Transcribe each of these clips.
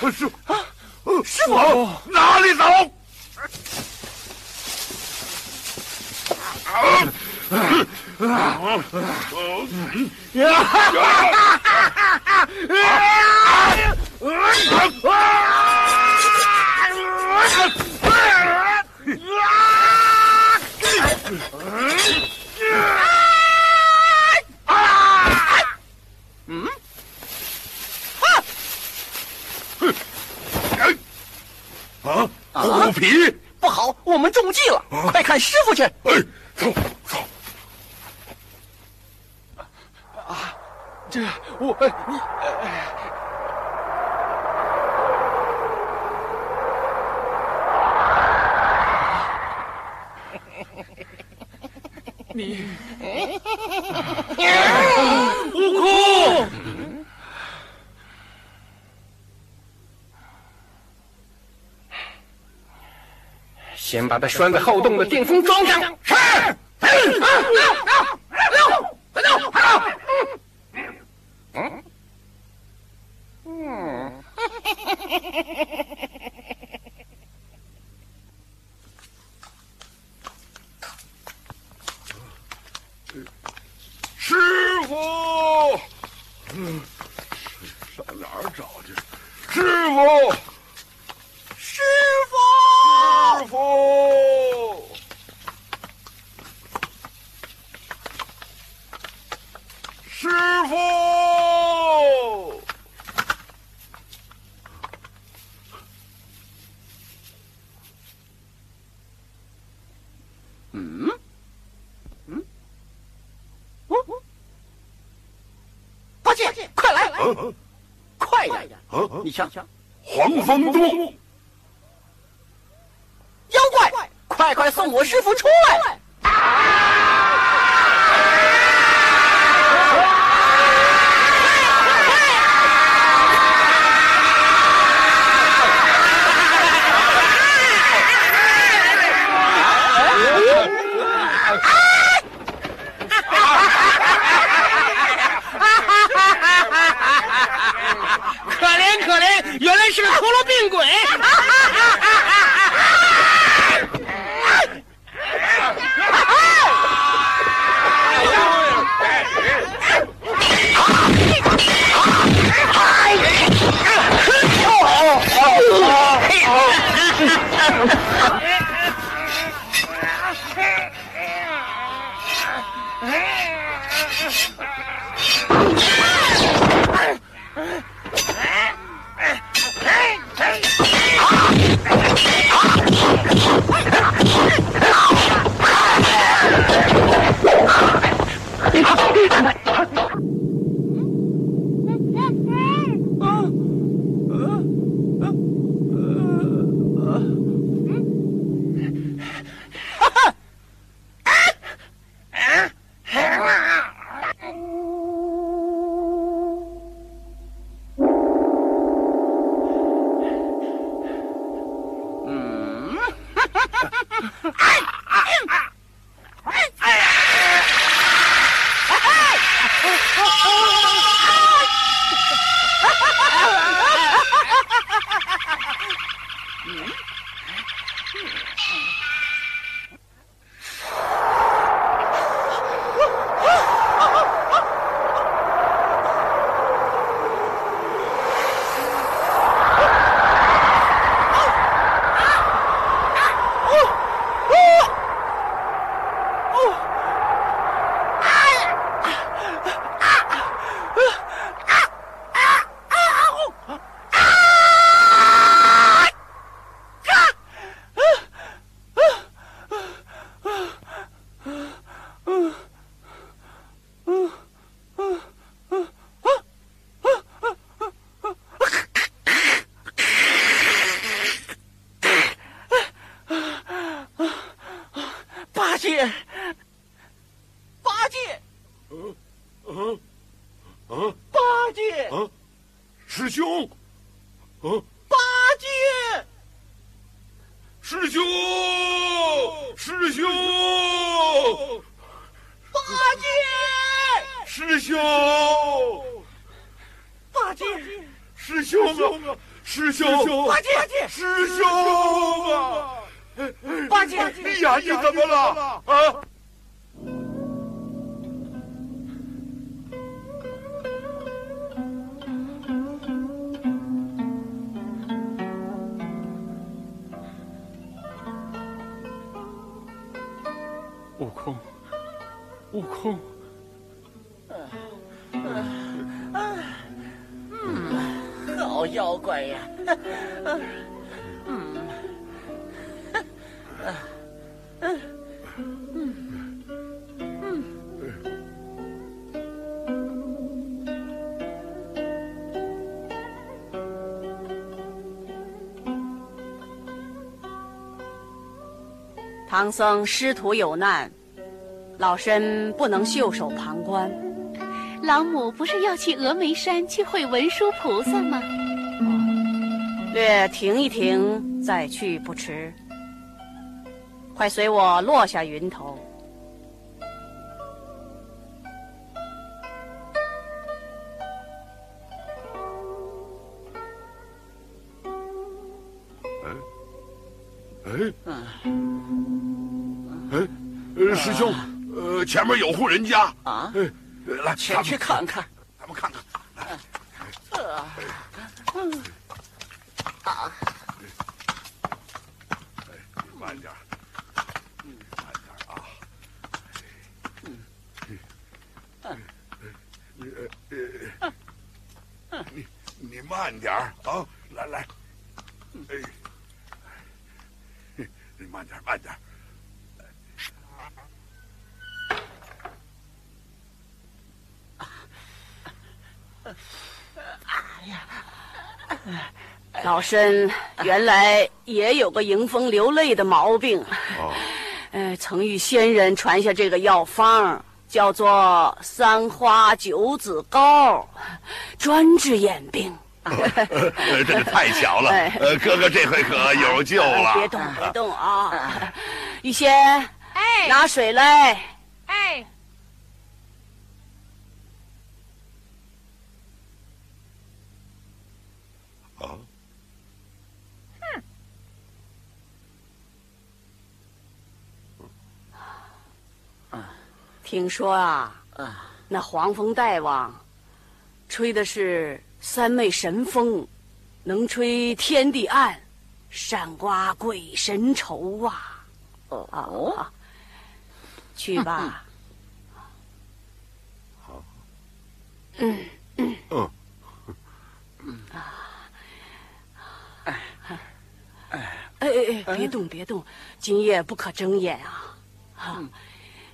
这师傅啊，师傅，往哪里走？啊，虎皮！不好，我们中计了，快看师傅去！哎，走走。啊这我你你悟空，先把他拴在后洞的电风桩上。是。师傅，嗯，上哪儿找去？师傅，师傅，师傅，师傅。八戒，快点！啊！你瞧，黄风洞，妖怪，快快送我师傅出来！唐僧师徒有难，老身不能袖手旁观。老母不是要去峨眉山去会文殊菩萨吗？略停一停，再去不迟。快随我落下云头。前面有户人家啊，哎，来，前去看看。咱们看看。来，啊，慢点，慢点啊。呃呃，你你慢点啊！来来，哎，你慢点慢点。老身原来也有个迎风流泪的毛病，哦，呃，曾遇仙人传下这个药方，叫做三花九子膏，专治眼病。呃，这个太巧了哥哥这回可有救了。别动，别动啊！玉仙，哎拿水来。哎，啊，听说啊，啊，那黄风大王吹的是三昧神风，能吹天地暗，善刮鬼神愁啊！哦，啊，去吧。嗯嗯。啊，哎。哎哎，别动别动，今夜不可睁眼啊！啊，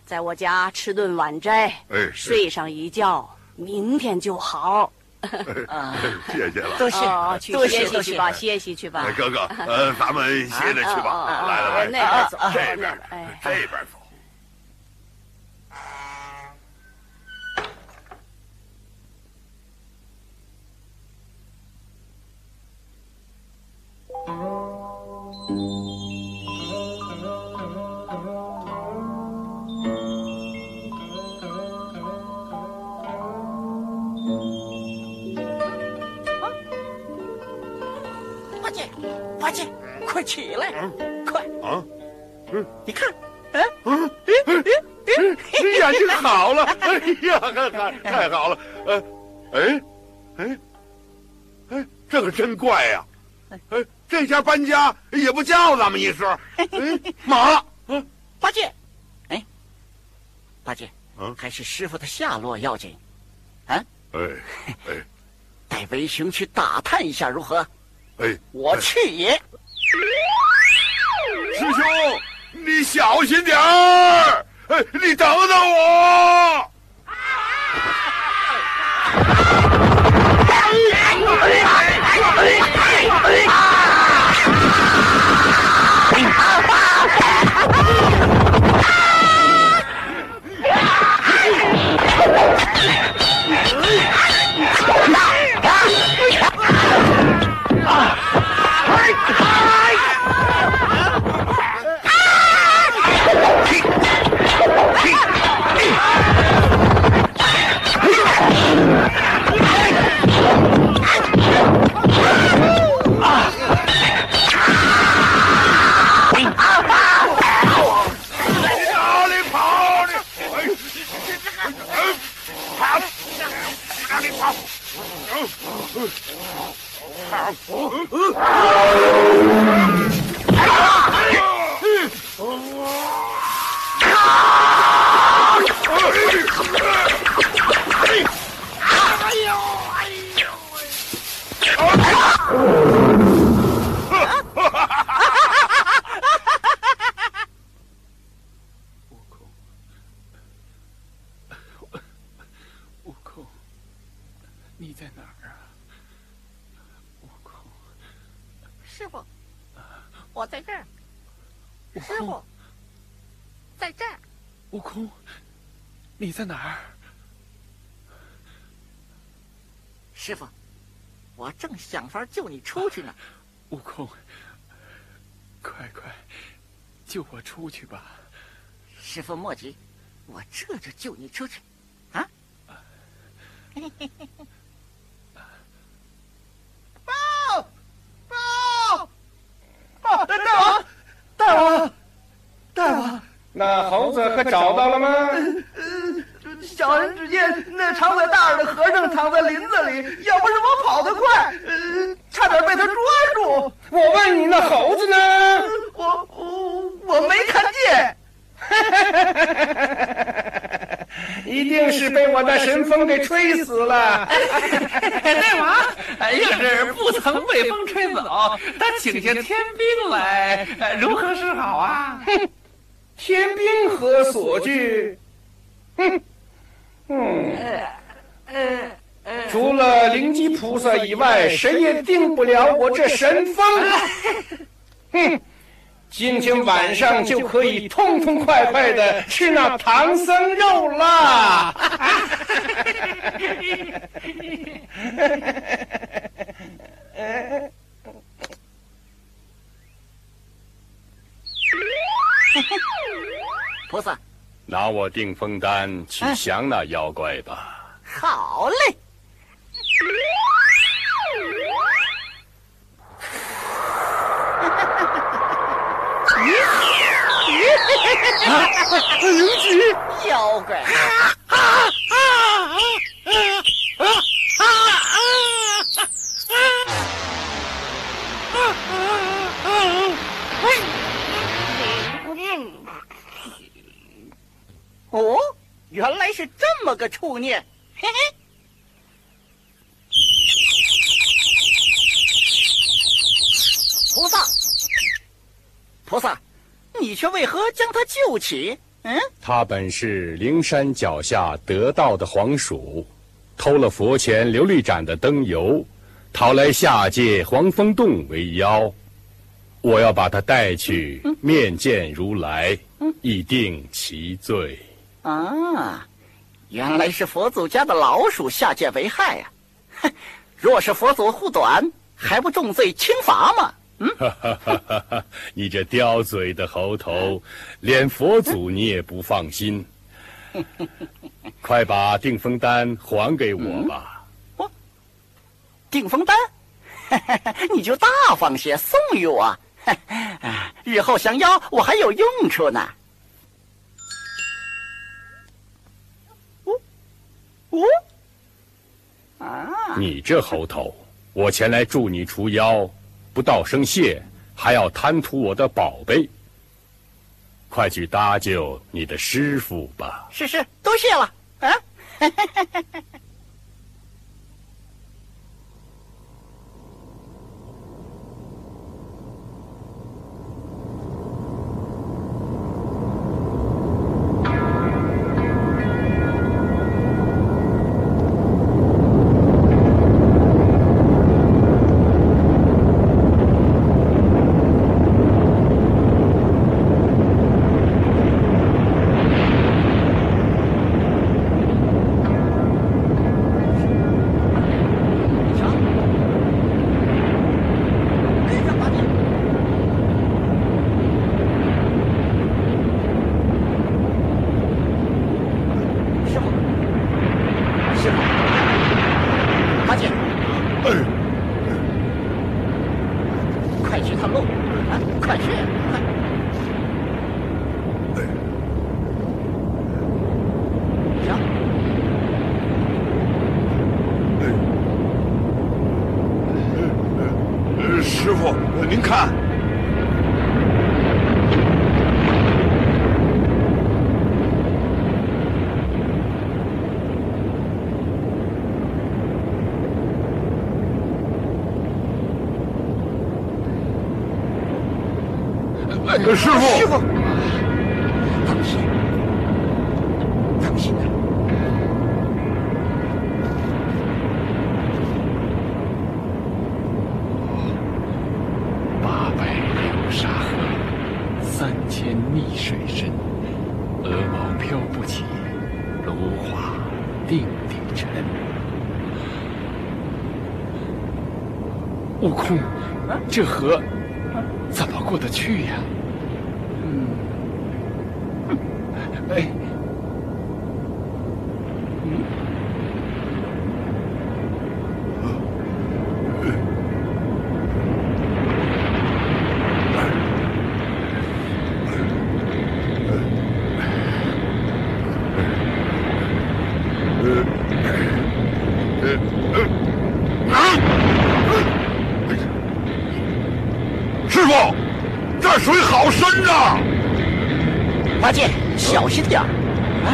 在我家吃顿晚斋，哎，睡上一觉，明天就好。谢谢了。多谢多歇谢多谢。息去吧，歇息去吧哎，。哥哥，呃，咱们歇着去吧。啊来来来，那边走，这边，哎，这边走。八戒，快起来，快！啊，嗯。你看，嗯，嗯，你眼睛好了，哎呀，太好了，呃，哎，哎，哎，这可真怪呀，哎，这家搬家也不叫咱们一声，哎，马，嗯，八戒，哎，八戒，嗯还是师傅的下落要紧，啊，哎，哎，带为兄去打探一下如何？哎，我去也。师兄，你小心点儿，哎，你等等我。在哪儿？师傅，我正想法救你出去呢。悟空，快快救我出去吧！师傅莫急，我这就救你出去。啊！报！报！报！大王！大王！大王！那猴子可找到了吗？小人只见那藏在大耳的和尚藏在林子里，要不是我跑得快，呃，差点被他抓住。我问你，那猴子呢？我我我没看见。一定是被我那神风给吹死了。大王，要是不曾被风吹走，他请下天兵来，呃如何是好啊？天兵何所惧？哼，嗯，除了灵吉菩萨以外，谁也定不了我这神风。哼，今天晚上就可以痛痛快快的吃那唐僧肉啦！菩萨，拿我定风丹去降那妖怪吧。好嘞。妖怪！哦，原来是这么个处念，嘿嘿。菩萨，菩萨，你却为何将他救起？嗯，他本是灵山脚下得道的黄鼠，偷了佛前琉璃盏的灯油，逃来下界黄风洞为妖。我要把他带去面见如来，以定其罪。啊，原来是佛祖家的老鼠下界为害呀、哼，若是佛祖护短，还不重罪轻罚吗？嗯！你这刁嘴的猴头，连佛祖你也不放心。快把定风丹还给我吧！定风丹，你就大方些送与我，啊日后降妖我还有用处呢。哦，啊，你这猴头，我前来助你除妖，不道声谢，还要贪图我的宝贝。快去搭救你的师傅吧！是是，多谢了啊。师傅，师傅，放心，放心啊。八百流沙河，三千逆水深，鹅毛飘不起，芦花定定沉。悟空，这河怎么过得去呀？嗯，哎，师傅，这水好深呐！八戒，小心点儿啊！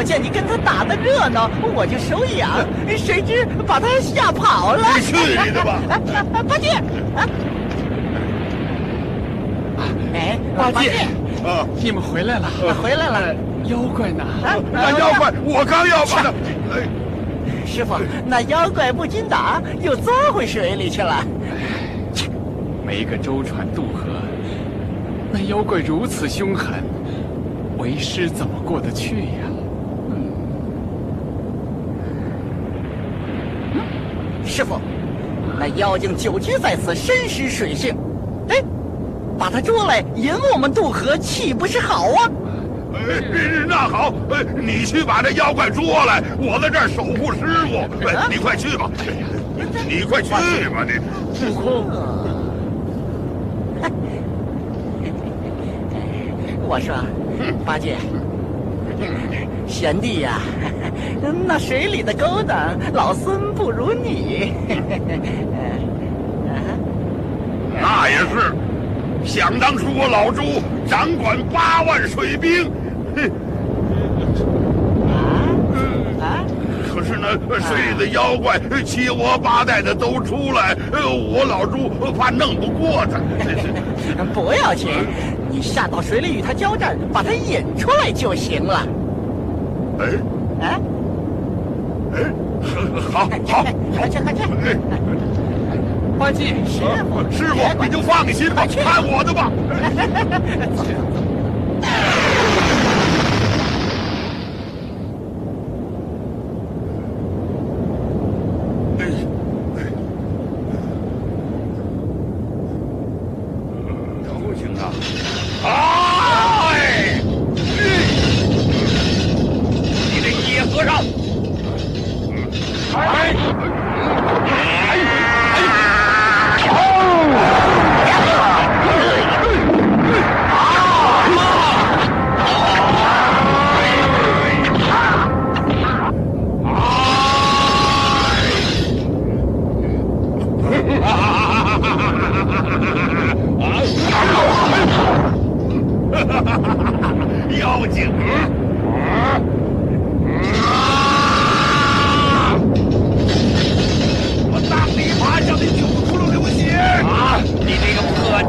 我见你跟他打的热闹，我就手痒，谁知把他吓跑了。你去你的吧！八戒，啊，哎，八戒，啊，你们回来了，回来了。妖怪呢？啊那妖怪，我刚要把他，哎，师傅，那妖怪不禁打，又钻回水里去了。没个舟船渡河，那妖怪如此凶狠，为师怎么过得去呀？师傅，那妖精久居在此，深识水性。哎，把他捉来引我们渡河，岂不是好啊？哎，那好，哎，你去把这妖怪捉来，我在这儿守护师傅。哎，你快去吧，你快去吧，你。悟空，我说，八戒，贤弟呀、那水里的勾当，老孙不如你。那也是，想当初我老朱掌管八万水兵，可是呢，水里的妖怪七窝八带的都出来，呃我老朱怕弄不过他。不要紧，你下到水里与他交战，把他引出来就行了。哎啊，哎，好好快去快去！哎，八戒，师傅，师傅你就放心吧，看我的吧。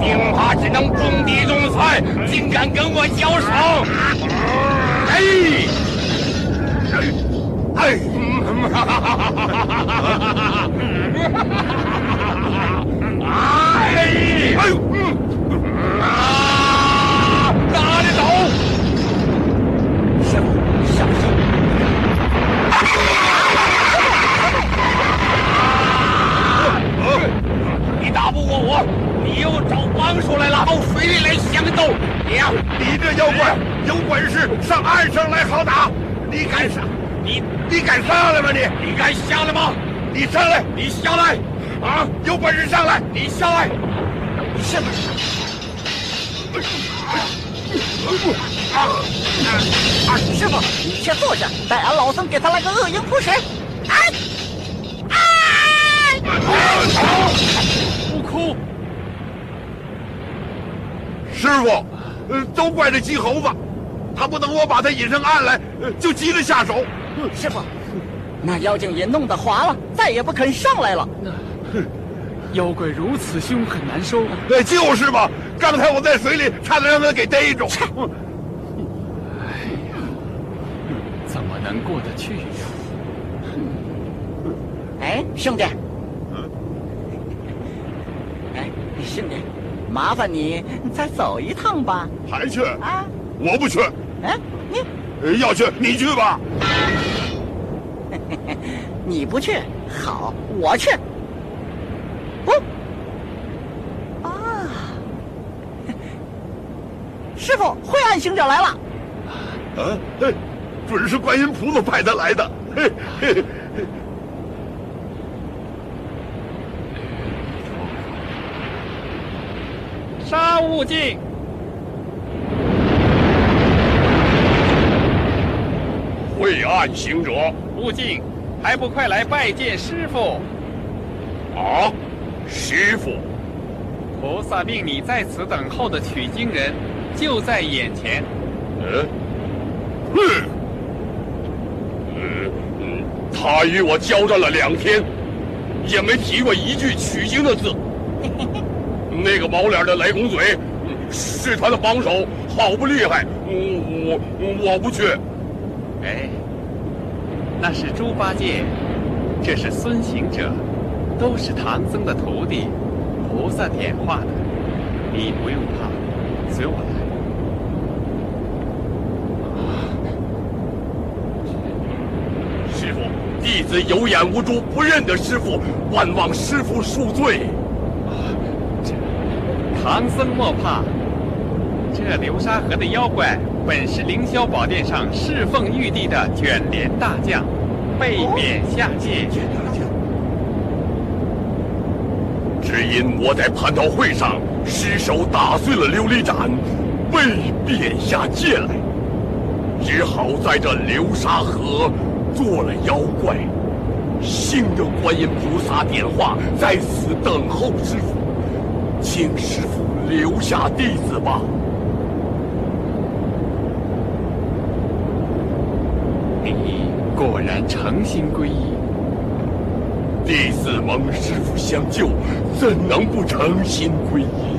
个破钉耙，只能种地种菜，竟敢跟我交手！哎！哎！哎！哎呦！啊！哪里走？师傅，小心！你打不过我，你又找帮手来了，到水里来相斗！你呀，你这妖怪有本事上岸上来好打！你敢上？你你敢上来吗？你你敢下来吗？你上来！你下来！啊！有本事上来！你下来！你下来！啊啊！师傅，你先坐下，待俺老僧给他来个恶鹰扑食。哎！不哭！师傅，呃，都怪这鸡猴子，他不等我把他引上岸来，呃就急着下手。师傅，那妖精也弄得滑了，再也不肯上来了。哼妖怪如此凶狠难收，哎，就是嘛！刚才我在水里差点让他给逮住。哎呀怎么能过得去呀？哎，兄弟，哎，兄弟，麻烦你再走一趟吧。还去？啊，我不去。哎，你呃要去你去吧。你不去，好，我去。哦，啊，师傅，灰暗行者来了。啊，嘿，准是观音菩萨派他来的。嘿嘿杀悟净！晦暗行者悟净，还不快来拜见师傅？啊，师傅，菩萨命你在此等候的取经人，就在眼前。嗯，哼，嗯嗯，他与我交战了两天，也没提过一句取经的字。那个毛脸的雷公嘴，是他的帮手，好不厉害。我我我不去。哎，那是猪八戒，这是孙行者，都是唐僧的徒弟，菩萨点化的，你不用怕，随我来。师傅，弟子有眼无珠，不认得师傅，万望师傅恕罪。唐僧莫怕，这流沙河的妖怪本是凌霄宝殿上侍奉玉帝的卷帘大将，被贬下界。只因我在蟠桃会上失手打碎了琉璃盏，被贬下界来，只好在这流沙河做了妖怪，幸得观音菩萨点化，在此等候师傅，请师傅留下弟子吧。你 果然诚心皈依，弟子蒙师傅相救，怎能不诚心皈依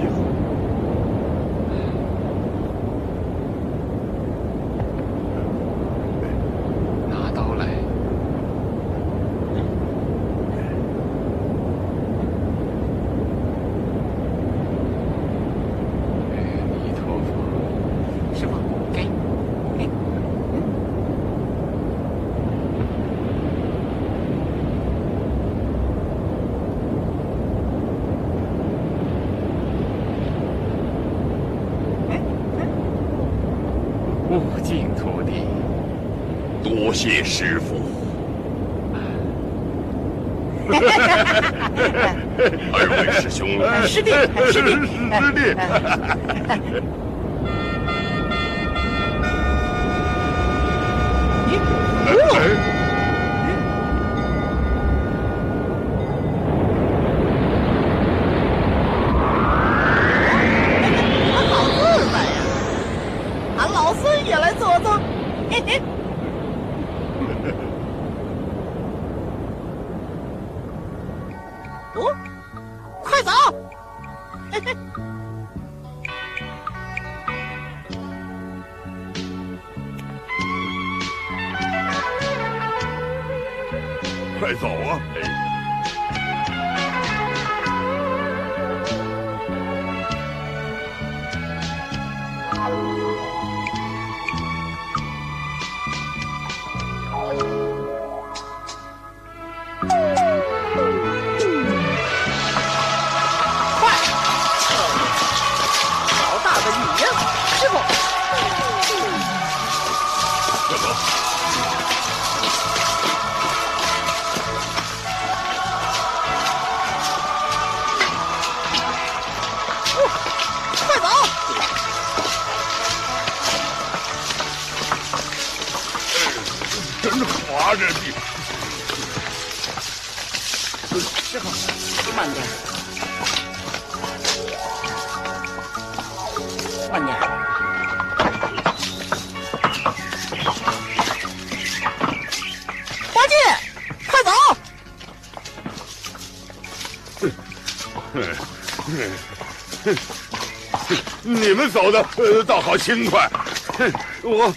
的呃倒好轻快，哼我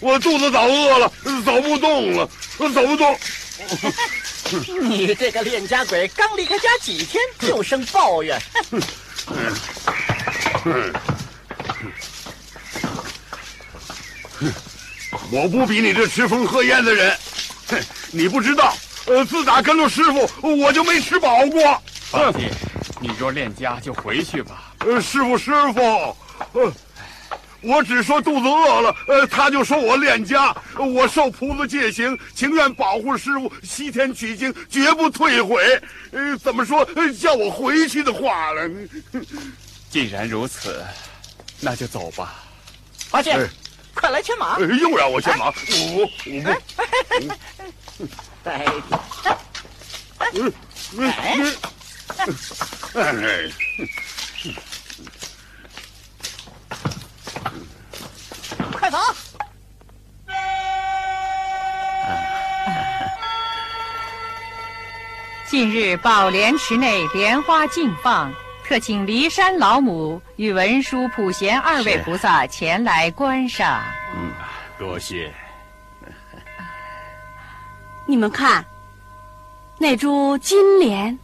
我肚子早饿了，走不动了，走不动。你这个恋家鬼，刚离开家几天就生抱怨。我不比你这吃风喝烟的人，哼，你不知道，呃，自打跟了师傅，我就没吃饱过。放心，你若恋家就回去吧。呃，师傅，师傅，呃，我只说肚子饿了，呃，他就说我恋家，我受菩萨戒行，情愿保护师傅西天取经，绝不退悔。呃，怎么说呃叫我回去的话了？既然如此，那就走吧。八戒哎，快来牵马呃！又让我牵马，我我不。哎，嗯嗯嗯，哎，快走！近日宝莲池内莲花竞放，特请骊山老母与文殊、普贤二位菩萨前来观赏。多谢。你们看，那株金莲，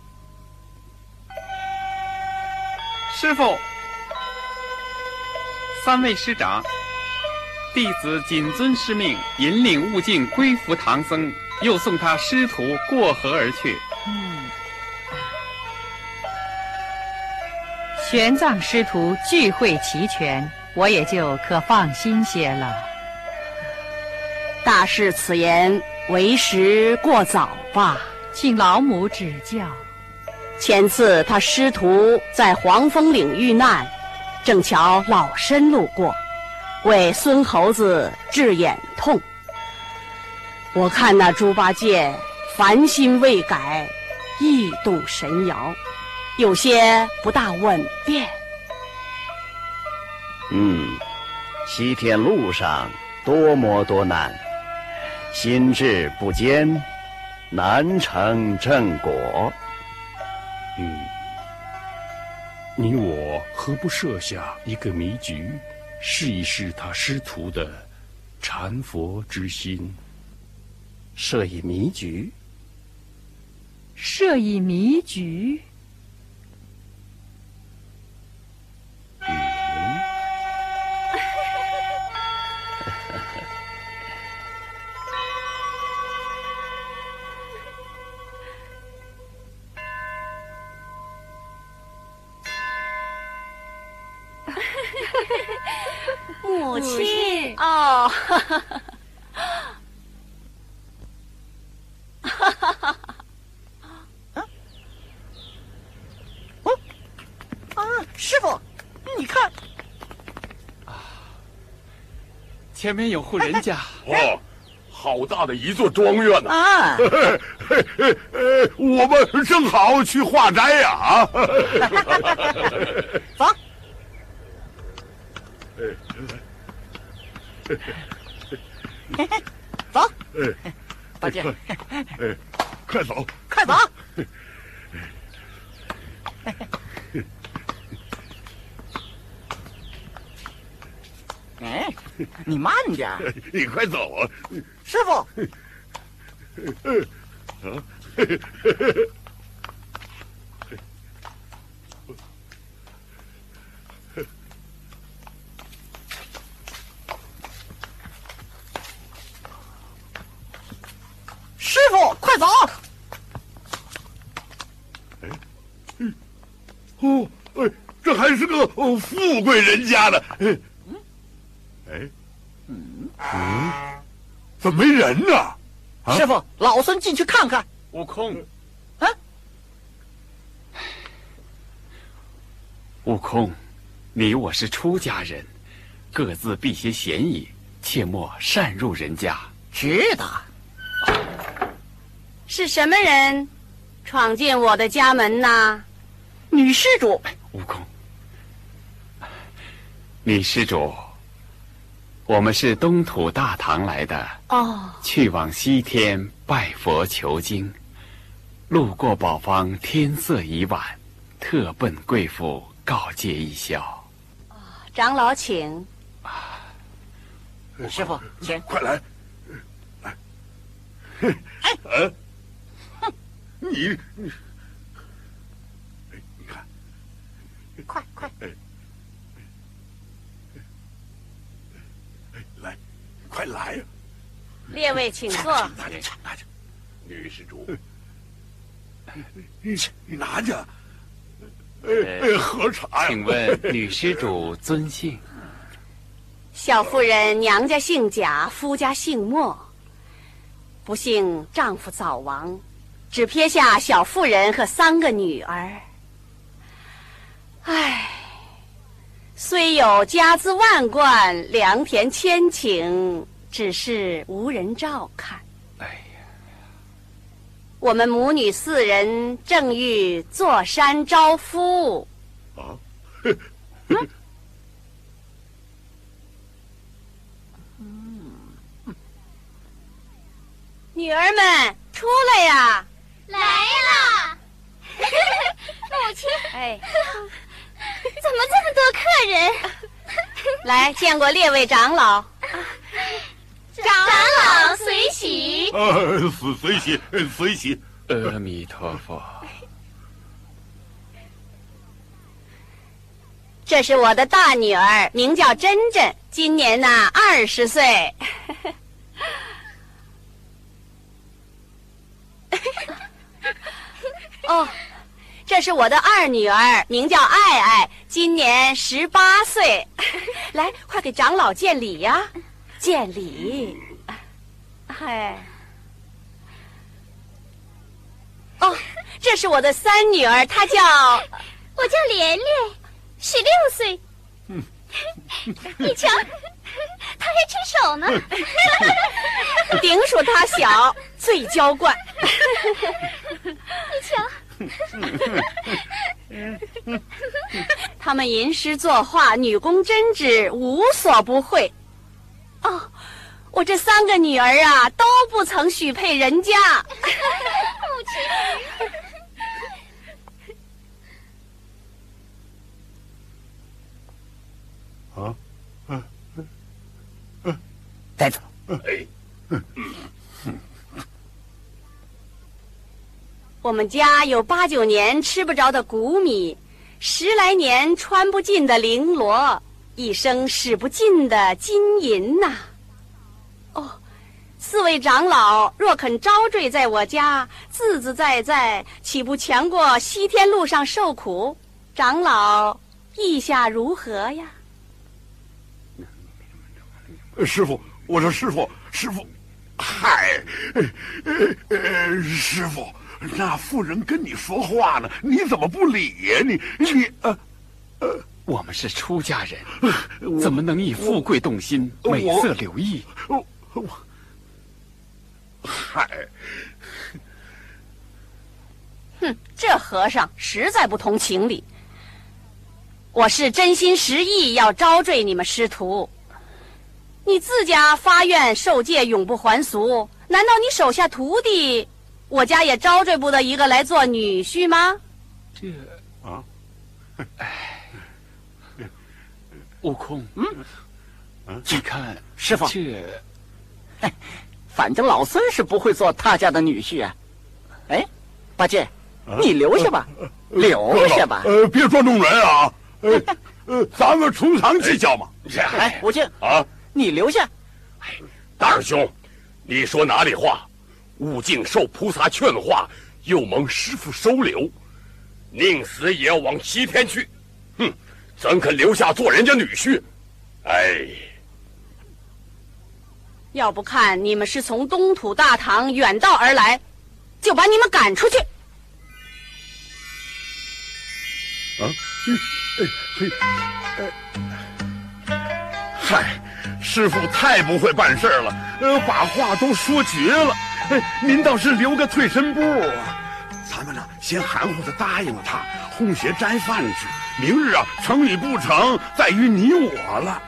师傅，三位师长，弟子谨遵师命，引领悟净归服唐僧，又送他师徒过河而去。玄奘师徒聚会齐全，我也就可放心些了。大师此言为时过早吧？请老母指教。前次他师徒在黄风岭遇难，正巧老身路过，为孙猴子治眼痛。我看那猪八戒烦心未改，意动神摇，有些不大稳便。嗯，西天路上多磨多难，心智不坚，难成正果。你我何不设下一个迷局，试一试他师徒的禅佛之心？设一迷局，设一迷局。哦，啊，师傅，你看，前面有户人家，哦，好大的一座庄园呐！啊，嘿嘿嘿呃，我们正好去化斋呀！啊，走，走，哎八戒，哎，快走！快走！哎，你慢点，你快走啊！师傅。啊，师傅，快走！哎，嗯，哦，哎，这还是个哦富贵人家呢。哎，哎，嗯，嗯，怎么没人呢？啊、师傅，老孙进去看看。悟空，啊，悟空，你我是出家人，各自避些嫌疑，切莫擅入人家。知道。是什么人闯进我的家门呐？女施主。悟空，女施主。我们是东土大唐来的哦，去往西天拜佛求经，路过宝方，天色已晚，特奔贵府告诫一宵。哦，长老请。啊师傅，请快来，来。哎，哼，你你，哎，你看，快快。来快来呀！列位请坐。拿着，拿着，女施主，你你拿着。哎，喝茶呀！请问女施主尊姓？小妇人娘家姓贾，夫家姓莫。不幸丈夫早亡，只撇下小妇人和三个女儿。唉，虽有家资万贯，良田千顷，只是无人照看。哎呀，我们母女四人正欲坐山招夫。啊？女儿们，出来呀！来了，母亲。哎，怎么这么多客人？来，见过列位长老。长老随喜。呃，随随喜，随喜。阿弥陀佛。这是我的大女儿，名叫珍珍，今年呐二十岁。哦，这是我的二女儿，名叫爱爱，今年十八岁。来，快给长老见礼呀！见礼。嗨。哦，这是我的三女儿，她叫……我叫莲莲，十六岁。嗯，你瞧，他还吃手呢。顶属他小，最娇惯。你瞧，他们吟诗作画，女工针织，无所不会。哦，我这三个女儿啊，都不曾许配人家。母亲，啊，嗯嗯嗯，带走。哎，我们家有八九年吃不着的谷米，十来年穿不尽的绫罗，一生使不尽的金银呐。哦，四位长老若肯招赘在我家，自自在在，岂不强过西天路上受苦？长老意下如何呀？师傅，我说师傅，师傅，嗨，呃呃，师傅。那妇人跟你说话呢，你怎么不理呀？你你呃呃，我们是出家人，怎么能以富贵动心、美色留意？我我嗨，哼，这和尚实在不通情理。我是真心实意要招赘你们师徒，你自家发愿受戒，永不还俗，难道你手下徒弟？我家也招赘不得一个来做女婿吗？这啊，悟空，嗯，你看师傅这，反正老孙是不会做他家的女婿啊。哎，八戒，你留下吧，留下吧。呃，别捉弄人啊！呃 呃，咱们从长计较嘛。哎，悟净啊，你留下。哎大师兄，你说哪里话？悟净受菩萨劝化，又蒙师傅收留，宁死也要往西天去。哼，怎肯留下做人家女婿？哎，要不看你们是从东土大唐远道而来，就把你们赶出去。啊，嘿，呃，嗨，师傅太不会办事了，呃，把话都说绝了。哎，您倒是留个退身步啊！咱们呢，先含糊的答应了他，红鞋斋饭吃。明日啊，成与不成，在于你我了。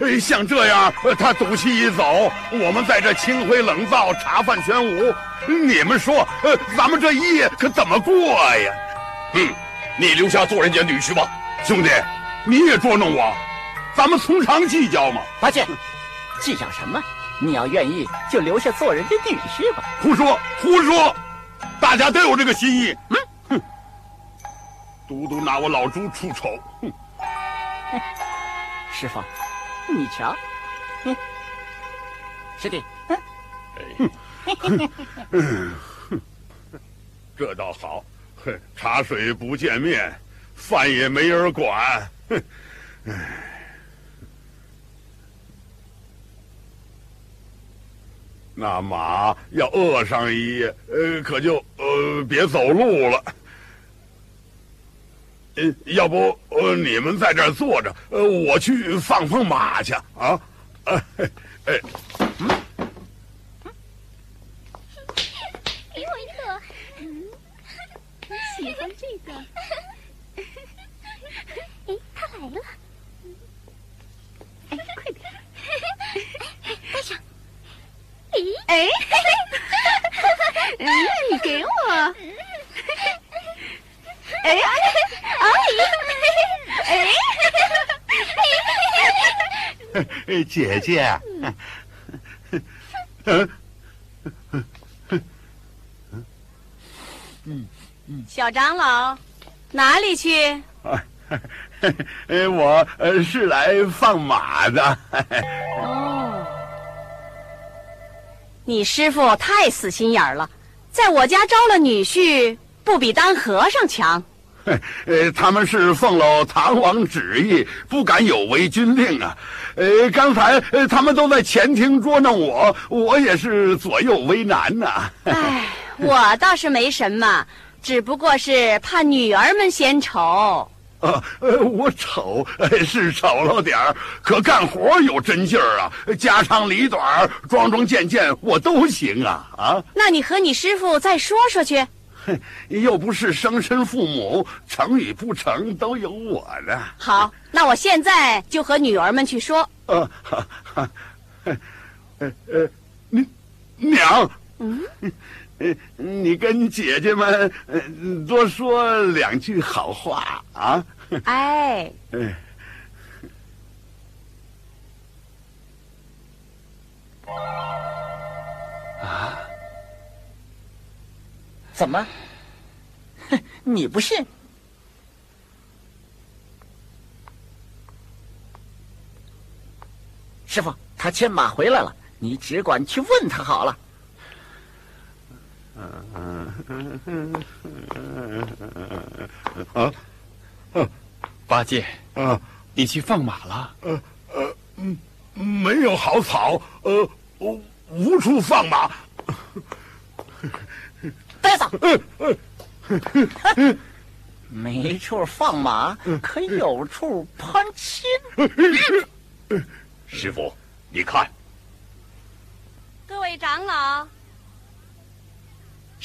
哎，像这样，他赌气一走，我们在这清灰冷灶，茶饭全无。你们说，呃，咱们这一夜可怎么过呀？嗯，你留下做人家女婿吧，兄弟，你也捉弄我，咱们从长计较嘛。八戒，计较什么？你要愿意，就留下做人家女婿吧。胡说，胡说，大家都有这个心意。嗯，哼，独独拿我老猪出丑。哼，师傅。你瞧，嗯，师弟，嗯，嗯，这倒好，茶水不见面，饭也没人管，哼，唉，那马要饿上一夜，呃，可就呃别走路了。呃，要不呃，你们在这儿坐着，呃，我去放放马去啊！哎哎，嗯，给我一个，嗯，喜欢这个。哎，他来了，哎，快点，带上。咦，哎，嗯，你给我。哎哎哎哎！姐姐，嗯嗯嗯，小长老，哪里去？呃，我是来放马的。哦，你师傅太死心眼儿了，在我家招了女婿，不比当和尚强。呃，他们是奉了唐王旨意，不敢有违军令啊。呃，刚才呃他们都在前厅捉弄我，我也是左右为难呐。哎，我倒是没什么，只不过是怕女儿们嫌丑。啊，呃，我丑是丑了点儿，可干活有真劲儿啊，家长里短、桩桩件件我都行啊啊！那你和你师傅再说说去。哼，又不是生身父母，成与不成都有我呢。好，那我现在就和女儿们去说。呃，呃呃，你娘，嗯，你跟姐姐们多说两句好话啊。哎，哎，啊。怎么？哼，你不信？师傅，他牵马回来了，你只管去问他好了。啊，八戒啊，你去放马了？呃呃，嗯，没有好草，呃，无处放马。呆子，没处放马，可有处攀亲。师傅，你看，各位长老，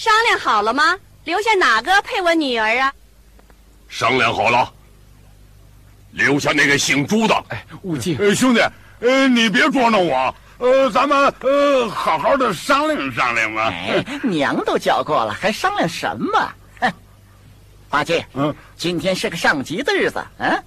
商量好了吗？留下哪个配我女儿啊？商量好了，留下那个姓朱的。哎，悟净，兄弟，呃，你别捉弄我。呃，咱们呃好好的商量商量吧。哎，娘都叫过了，还商量什么？八戒，嗯，今天是个上吉的日子，嗯，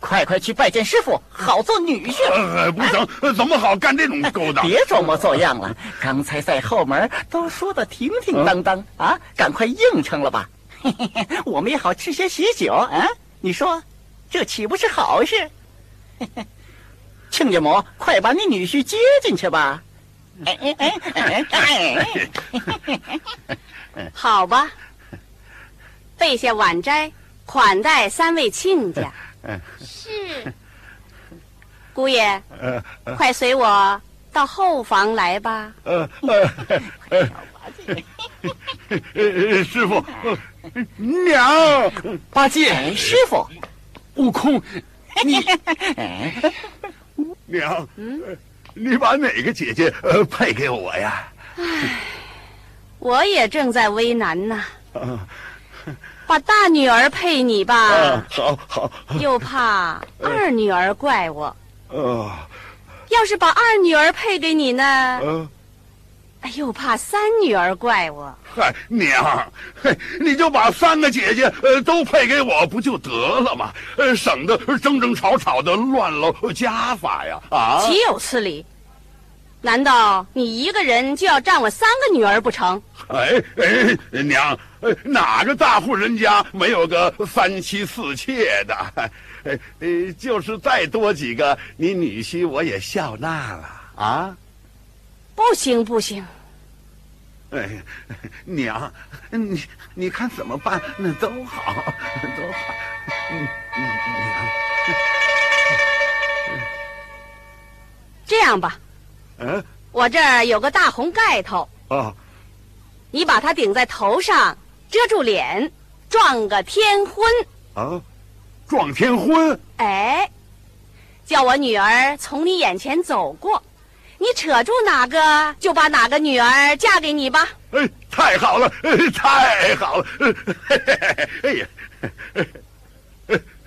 快快去拜见师傅，好做女婿。呃，不行，怎么好干这种勾当？别装模作样了，刚才在后门都说的挺挺当当啊，赶快应承了吧，嘿嘿嘿，我们也好吃些喜酒啊。你说，这岂不是好事？嘿嘿，亲家母，快把你女婿接进去吧。哎哎哎哎哎！好吧，备下晚斋，款待三位亲家。是。姑爷，快随我到后房来吧。呃呃，师傅，娘，八戒，师傅，悟空，你，娘，你把哪个姐姐呃配给我呀？唉，我也正在为难呢。把大女儿配你吧。好好。又怕二女儿怪我。呃。要是把二女儿配给你呢？嗯。又怕三女儿怪我。嗨，娘，嘿，你就把三个姐姐呃都配给我不就得了吗？呃，省得争争吵吵的乱了家法呀！啊，岂有此理！难道你一个人就要占我三个女儿不成？哎哎，娘，哪个大户人家没有个三妻四妾的？就是再多几个，你女婿我也笑纳了啊！不行不行！哎，娘，你你看怎么办？那都好，都好。嗯嗯，娘，这样吧。嗯，我这儿有个大红盖头啊，你把它顶在头上，遮住脸，撞个天婚啊，撞天婚？哎，叫我女儿从你眼前走过，你扯住哪个，就把哪个女儿嫁给你吧。哎，太好了，太好了！哎呀。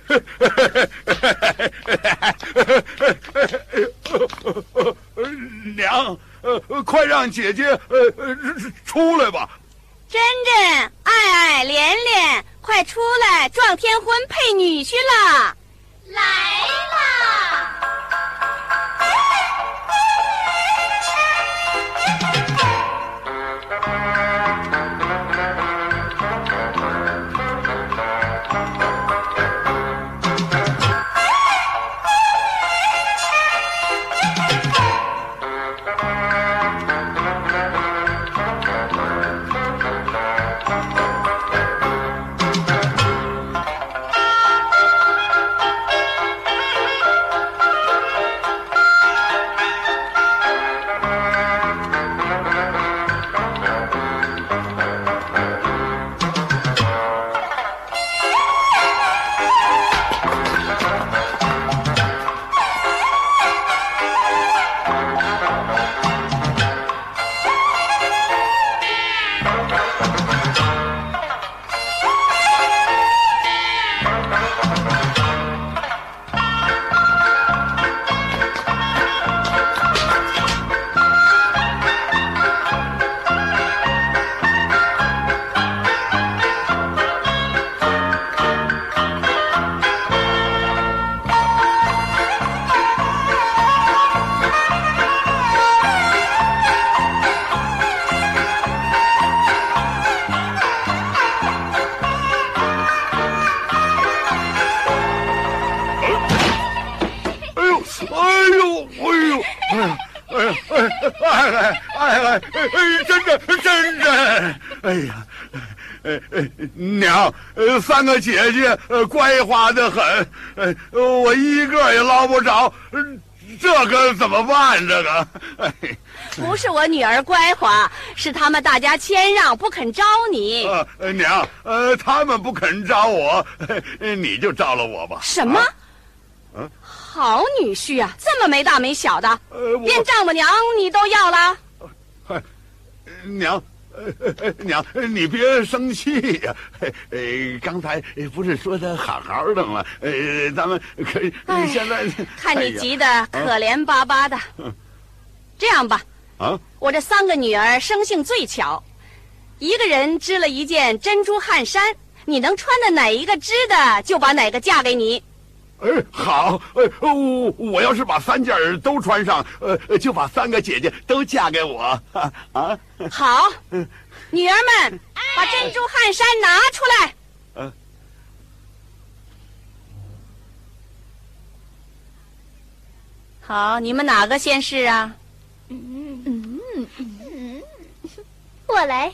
娘，快让姐姐出来吧！珍珍、爱爱、莲莲，快出来撞天婚配女婿了！来啦！三个姐姐，呃，乖滑的很，呃，我一个也捞不着，这可怎么办？这个，不是我女儿乖滑，是他们大家谦让，不肯招你。呃，娘，呃，他们不肯招我，你就招了我吧。什么？嗯，好女婿啊，这么没大没小的，连丈母娘你都要了？嗨，娘。娘，你别生气呀！呃，刚才不是说的好好的吗？呃，咱们可现在看你急得可怜巴巴的。这样吧，啊，我这三个女儿生性最巧，一个人织了一件珍珠汗衫，你能穿的哪一个织的，就把哪个嫁给你。哎，好，呃，我我要是把三件都穿上，呃，就把三个姐姐都嫁给我。啊，好，女儿们，把珍珠汗衫拿出来。嗯。好，你们哪个先试啊？嗯嗯嗯，我来。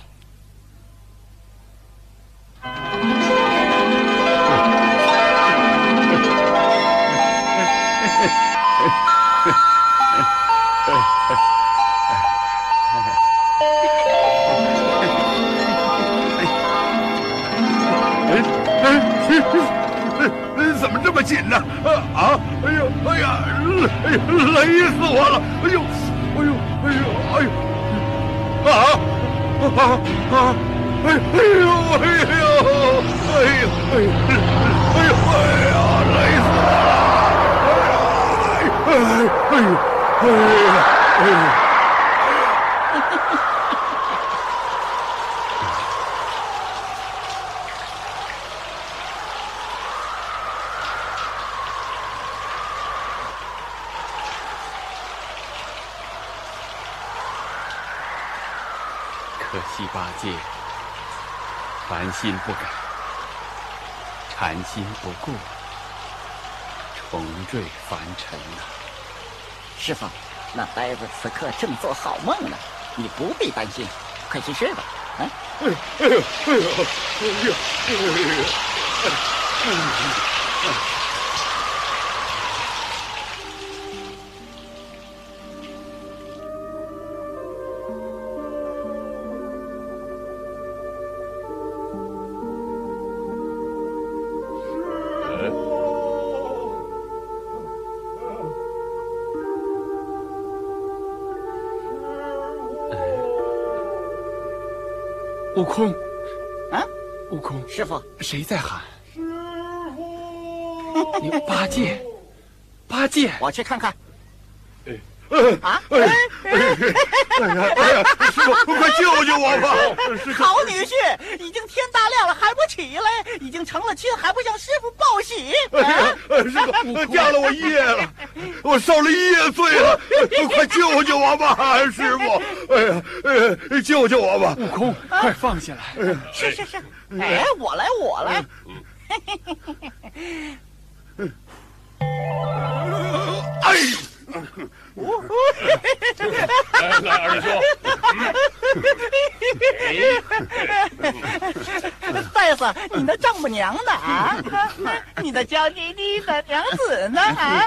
紧呢？啊！哎呦！哎呀！哎呀！累死我了！哎呦！哎呦！哎呦！哎呦！啊！啊！啊！哎！哎呦！哎呦！哎呦！哎呦！哎呦！哎呀！累死我了！哎呀！哎！哎呦！哎呀！哎呦！可惜八戒凡心不改，禅心不固，重坠凡尘呐。师傅，那呆子此刻正做好梦呢，你不必担心，快去睡吧。啊！哎呦！哎呦！哎呦！哎呦！哎呦！悟空，啊，悟空，师傅，谁在喊？师傅，八戒，八戒，我去看看。啊！哎呀！哎呀！师傅，快救救我吧！好女婿，已经天大亮了还不起来，已经成了亲还不向师傅报喜。哎呀！师傅，嫁了我一夜了，我受了一夜罪了，快救救我吧！师傅，哎呀，哎，救救我吧！悟空，快放下来！是是是，哎，我来，我来。哎。来，二兄，呆子，你的丈母娘呢？啊，你的娇滴滴的娘子呢？啊！